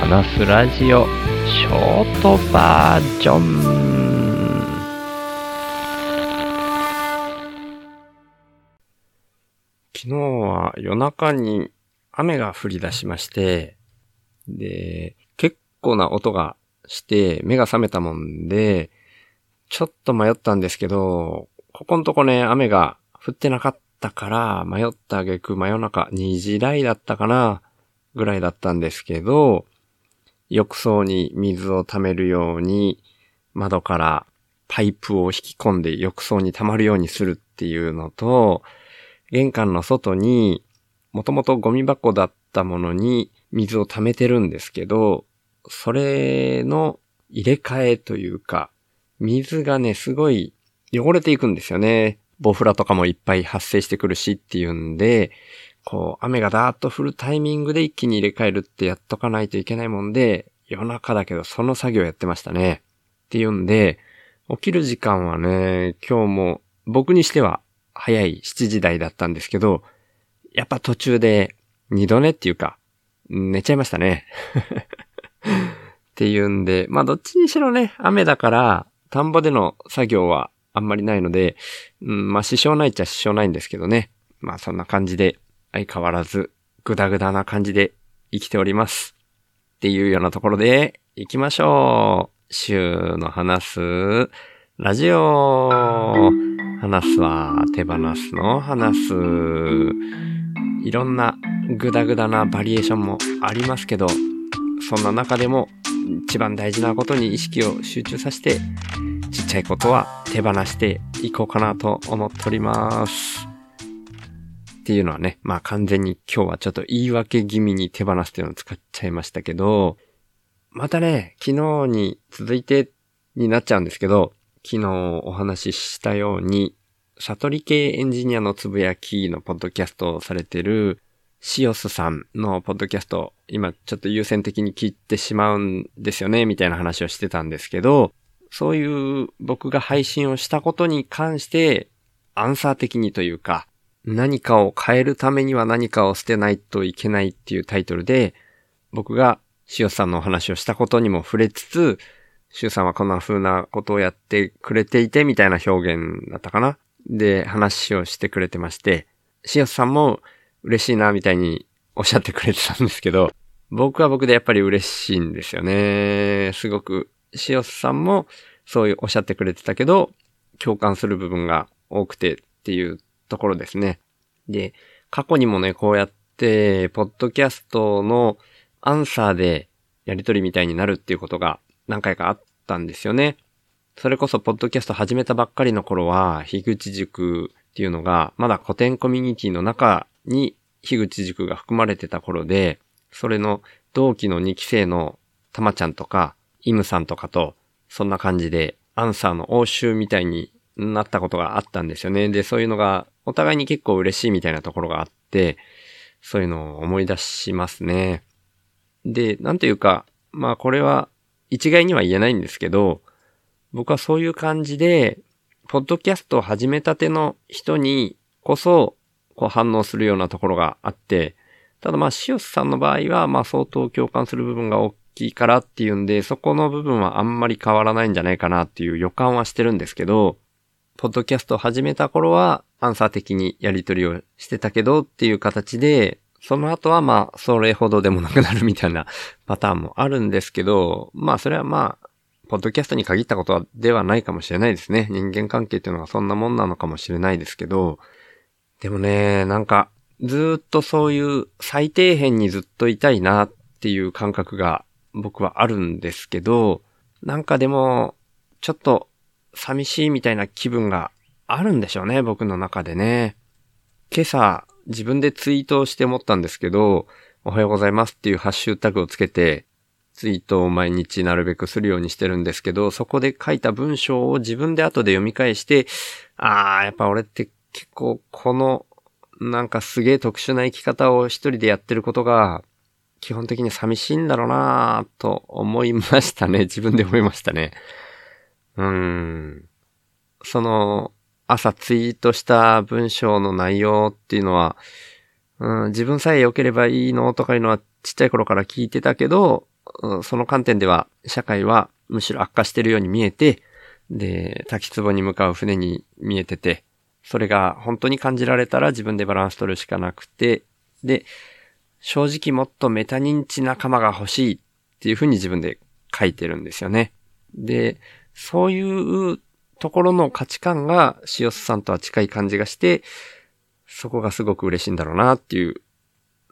話すラジオショートバージョン。昨日は夜中に雨が降り出しまして、で、結構な音がして目が覚めたもんで、ちょっと迷ったんですけど、ここのとこね、雨が降ってなかったから、迷った挙句真夜中2時台だったかな、ぐらいだったんですけど、浴槽に水を溜めるように、窓からパイプを引き込んで浴槽に溜まるようにするっていうのと、玄関の外に、もともとゴミ箱だったものに水を溜めてるんですけど、それの入れ替えというか、水がね、すごい汚れていくんですよね。ボフラとかもいっぱい発生してくるしっていうんで、こう、雨がダーッと降るタイミングで一気に入れ替えるってやっとかないといけないもんで、夜中だけどその作業やってましたね。っていうんで、起きる時間はね、今日も僕にしては早い7時台だったんですけど、やっぱ途中で二度寝っていうか、寝ちゃいましたね。っていうんで、まあどっちにしろね、雨だから、田んぼでの作業はあんまりないので、うん、まあ支障ないっちゃ支障ないんですけどね。まあそんな感じで、相変わらず、ぐだぐだな感じで生きております。っていうようなところで、行きましょう。週の話す、ラジオ。話すは手放すの話す。いろんなグダグダなバリエーションもありますけど、そんな中でも一番大事なことに意識を集中させて、ちっちゃいことは手放していこうかなと思っております。っていうのはね、まあ完全に今日はちょっと言い訳気味に手放すっていうのを使っちゃいましたけど、またね、昨日に続いてになっちゃうんですけど、昨日お話ししたように、悟り系エンジニアのつぶやきのポッドキャストをされてるシオスさんのポッドキャスト、今ちょっと優先的に聞いてしまうんですよね、みたいな話をしてたんですけど、そういう僕が配信をしたことに関して、アンサー的にというか、何かを変えるためには何かを捨てないといけないっていうタイトルで、僕がシオさんのお話をしたことにも触れつつ、シュウさんはこんな風なことをやってくれていてみたいな表現だったかなで、話をしてくれてまして、シオさんも嬉しいなみたいにおっしゃってくれてたんですけど、僕は僕でやっぱり嬉しいんですよね。すごく、シオさんもそういうおっしゃってくれてたけど、共感する部分が多くてっていうところですね。で、過去にもね、こうやって、ポッドキャストのアンサーでやりとりみたいになるっていうことが何回かあったんですよね。それこそ、ポッドキャスト始めたばっかりの頃は、樋口塾っていうのが、まだ古典コミュニティの中に樋口塾が含まれてた頃で、それの同期の2期生のたまちゃんとか、イムさんとかと、そんな感じで、アンサーの応酬みたいになったことがあったんですよね。で、そういうのが、お互いに結構嬉しいみたいなところがあって、そういうのを思い出しますね。で、なんというか、まあこれは一概には言えないんですけど、僕はそういう感じで、ポッドキャストを始めたての人にこそ、こう反応するようなところがあって、ただまあ、シオスさんの場合は、まあ相当共感する部分が大きいからっていうんで、そこの部分はあんまり変わらないんじゃないかなっていう予感はしてるんですけど、ポッドキャストを始めた頃は、アンサー的にやり取りをしてたけどっていう形で、その後はまあ、それほどでもなくなるみたいな パターンもあるんですけど、まあ、それはまあ、ポッドキャストに限ったことではないかもしれないですね。人間関係っていうのがそんなもんなのかもしれないですけど、でもね、なんか、ずっとそういう最底辺にずっといたいなっていう感覚が僕はあるんですけど、なんかでも、ちょっと寂しいみたいな気分があるんでしょうね、僕の中でね。今朝、自分でツイートをして思ったんですけど、おはようございますっていうハッシュタグをつけて、ツイートを毎日なるべくするようにしてるんですけど、そこで書いた文章を自分で後で読み返して、あー、やっぱ俺って結構この、なんかすげえ特殊な生き方を一人でやってることが、基本的に寂しいんだろうなぁと思いましたね。自分で思いましたね。うん。その、朝ツイートした文章の内容っていうのは、うん、自分さえ良ければいいのとかいうのはちっちゃい頃から聞いてたけど、うんその観点では社会はむしろ悪化してるように見えて、で、滝壺に向かう船に見えてて、それが本当に感じられたら自分でバランス取るしかなくて、で、正直もっとメタ認知仲間が欲しいっていうふうに自分で書いてるんですよね。で、そういうところの価値観が塩須さんとは近い感じがして、そこがすごく嬉しいんだろうなっていう、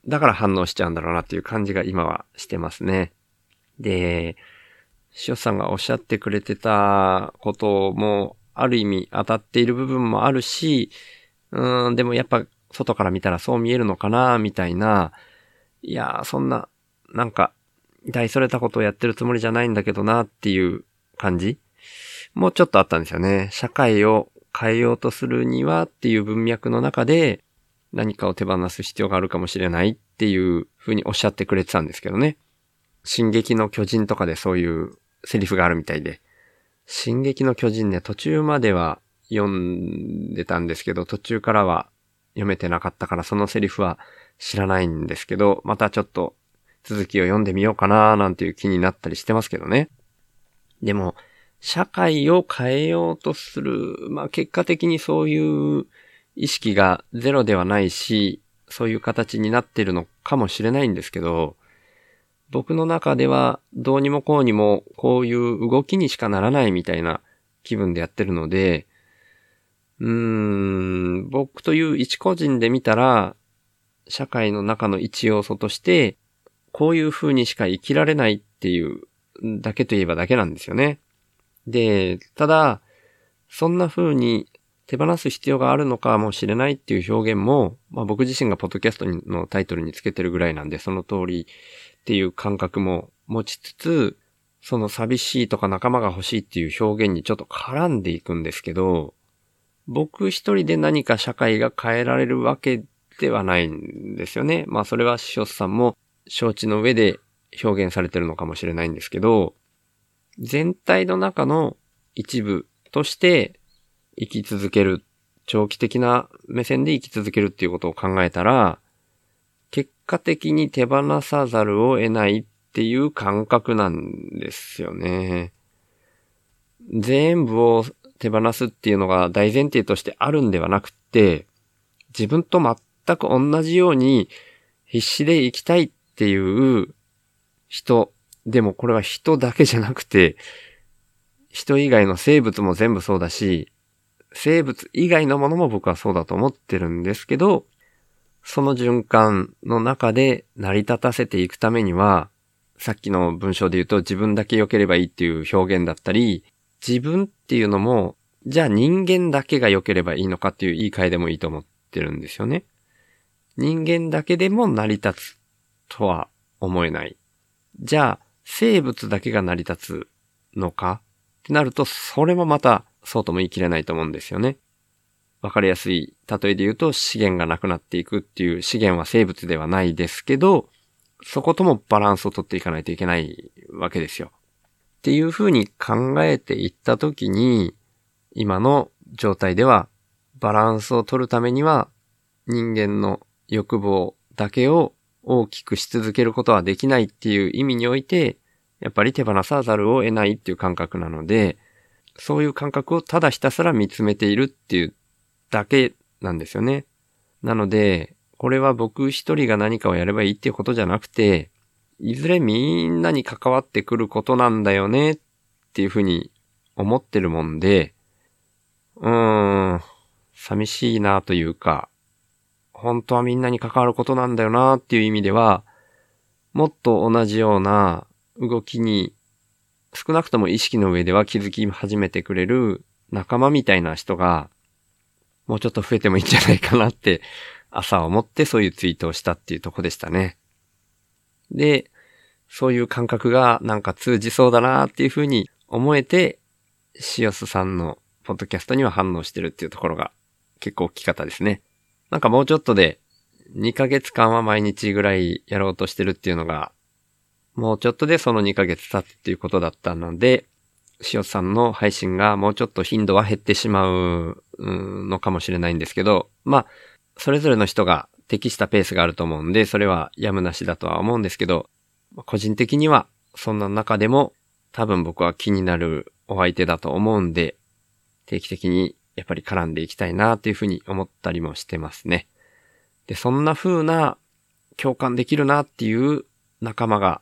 だから反応しちゃうんだろうなっていう感じが今はしてますね。で、塩さんがおっしゃってくれてたことも、ある意味当たっている部分もあるし、うん、でもやっぱ外から見たらそう見えるのかな、みたいな、いやーそんな、なんか、大それたことをやってるつもりじゃないんだけどなっていう感じもうちょっとあったんですよね。社会を変えようとするにはっていう文脈の中で何かを手放す必要があるかもしれないっていうふうにおっしゃってくれてたんですけどね。進撃の巨人とかでそういうセリフがあるみたいで。進撃の巨人ね、途中までは読んでたんですけど、途中からは読めてなかったからそのセリフは知らないんですけど、またちょっと続きを読んでみようかなーなんていう気になったりしてますけどね。でも、社会を変えようとする、まあ結果的にそういう意識がゼロではないし、そういう形になってるのかもしれないんですけど、僕の中ではどうにもこうにもこういう動きにしかならないみたいな気分でやってるので、うーん、僕という一個人で見たら、社会の中の一要素として、こういう風にしか生きられないっていうだけといえばだけなんですよね。で、ただ、そんな風に手放す必要があるのかもしれないっていう表現も、まあ僕自身がポッドキャストのタイトルにつけてるぐらいなんで、その通りっていう感覚も持ちつつ、その寂しいとか仲間が欲しいっていう表現にちょっと絡んでいくんですけど、僕一人で何か社会が変えられるわけではないんですよね。まあそれはシオスさんも承知の上で表現されてるのかもしれないんですけど、全体の中の一部として生き続ける、長期的な目線で生き続けるっていうことを考えたら、結果的に手放さざるを得ないっていう感覚なんですよね。全部を手放すっていうのが大前提としてあるんではなくて、自分と全く同じように必死で生きたいっていう人、でもこれは人だけじゃなくて、人以外の生物も全部そうだし、生物以外のものも僕はそうだと思ってるんですけど、その循環の中で成り立たせていくためには、さっきの文章で言うと自分だけ良ければいいっていう表現だったり、自分っていうのも、じゃあ人間だけが良ければいいのかっていう言い換えでもいいと思ってるんですよね。人間だけでも成り立つとは思えない。じゃあ生物だけが成り立つのか？ってなると、それもまたそうとも言い切れないと思うんですよね。わかりやすい例えで言うと資源がなくなっていくっていう資源は生物ではないですけど、そこともバランスをとっていかないといけないわけですよ。っていうふうに考えていったときに、今の状態ではバランスを取るためには人間の欲望だけを大きくし続けることはできないっていう意味において、やっぱり手放さざるを得ないっていう感覚なので、そういう感覚をただひたすら見つめているっていうだけなんですよね。なので、これは僕一人が何かをやればいいっていうことじゃなくて、いずれみんなに関わってくることなんだよねっていうふうに思ってるもんで、うーん、寂しいなというか、本当はみんなに関わることなんだよなっていう意味では、もっと同じような動きに少なくとも意識の上では気づき始めてくれる仲間みたいな人がもうちょっと増えてもいいんじゃないかなって朝思ってそういうツイートをしたっていうとこでしたね。で、そういう感覚がなんか通じそうだなっていうふうに思えて、シオスさんのポッドキャストには反応してるっていうところが結構大きかったですね。なんかもうちょっとで2ヶ月間は毎日ぐらいやろうとしてるっていうのが、もうちょっとでその2ヶ月経つっていうことだったので、塩さんの配信がもうちょっと頻度は減ってしまうのかもしれないんですけど、まあ、それぞれの人が適したペースがあると思うんで、それはやむなしだとは思うんですけど、個人的にはそんな中でも多分僕は気になるお相手だと思うんで、定期的にやっぱり絡んでいきたいなっていうふうに思ったりもしてますね。で、そんな風な共感できるなっていう仲間が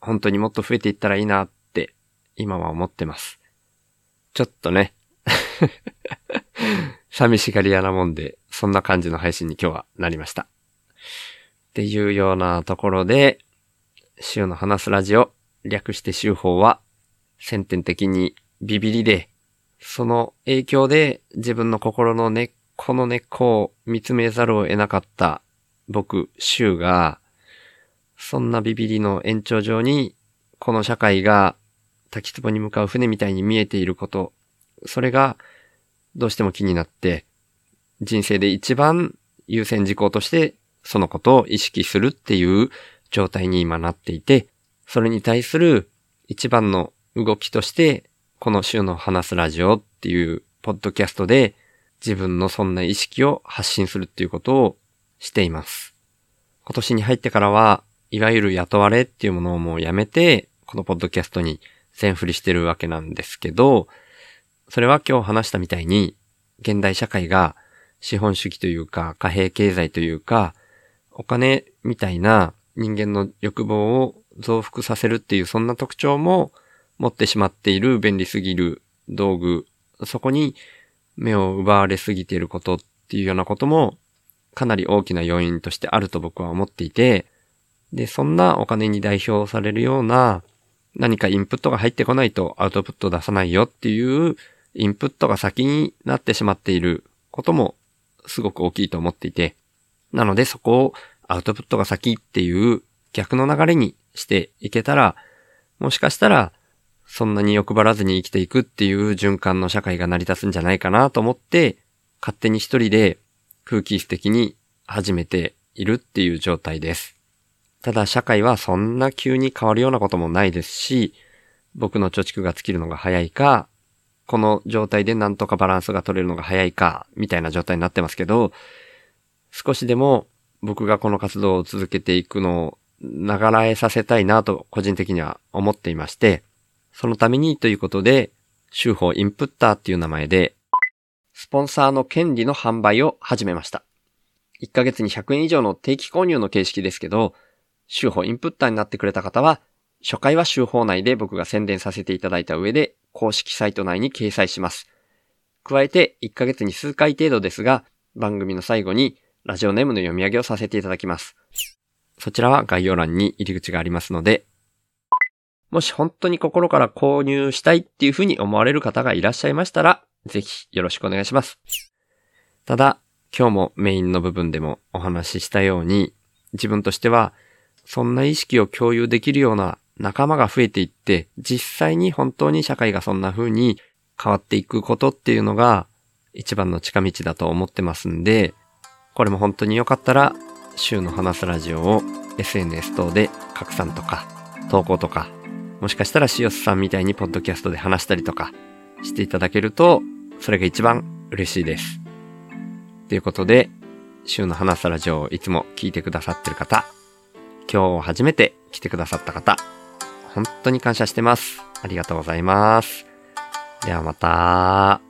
本当にもっと増えていったらいいなって今は思ってます。ちょっとね 寂しがり屋なもんで、そんな感じの配信に今日はなりました。っていうようなところで、週の話すラジオ、略して週報は、先天的にビビリで、その影響で自分の心の根っこの根っこを見つめざるを得なかった僕、週が、そんなビビリの延長上に、この社会が滝壺に向かう船みたいに見えていること、それがどうしても気になって、人生で一番優先事項としてそのことを意識するっていう状態に今なっていて、それに対する一番の動きとして、この週の話すラジオっていうポッドキャストで自分のそんな意識を発信するっていうことをしています。今年に入ってからは、いわゆる雇われっていうものをもうやめて、このポッドキャストに全振りしてるわけなんですけど、それは今日話したみたいに、現代社会が資本主義というか、貨幣経済というか、お金みたいな人間の欲望を増幅させるっていうそんな特徴も持ってしまっている便利すぎる道具、そこに目を奪われすぎていることっていうようなこともかなり大きな要因としてあると僕は思っていて、で、そんなお金に代表されるような何かインプットが入ってこないとアウトプット出さないよっていうインプットが先になってしまっていることもすごく大きいと思っていて、なのでそこをアウトプットが先っていう逆の流れにしていけたら、もしかしたらそんなに欲張らずに生きていくっていう循環の社会が成り立つんじゃないかなと思って、勝手に一人で空気質的に始めているっていう状態です。ただ社会はそんな急に変わるようなこともないですし、僕の貯蓄が尽きるのが早いか、この状態でなんとかバランスが取れるのが早いか、みたいな状態になってますけど、少しでも僕がこの活動を続けていくのを流らえさせたいなと個人的には思っていまして、そのためにということで、週報インプッターっていう名前で、スポンサーの権利の販売を始めました。1ヶ月に100円以上の定期購入の形式ですけど、週報インプッターになってくれた方は、初回は週報内で僕が宣伝させていただいた上で、公式サイト内に掲載します。加えて、1ヶ月に数回程度ですが、番組の最後にラジオネームの読み上げをさせていただきます。そちらは概要欄に入り口がありますので、もし本当に心から購入したいっていうふうに思われる方がいらっしゃいましたら、ぜひよろしくお願いします。ただ、今日もメインの部分でもお話ししたように、自分としては、そんな意識を共有できるような仲間が増えていって、実際に本当に社会がそんな風に変わっていくことっていうのが、一番の近道だと思ってますんで、これも本当によかったら、週の話すラジオを SNS 等で拡散とか、投稿とか、もしかしたらシオスさんみたいにポッドキャストで話したりとかしていただけると、それが一番嬉しいです。ということで、週の花さラジオをいつも聞いてくださってる方、今日初めて来てくださった方、本当に感謝してます。ありがとうございます。ではまた。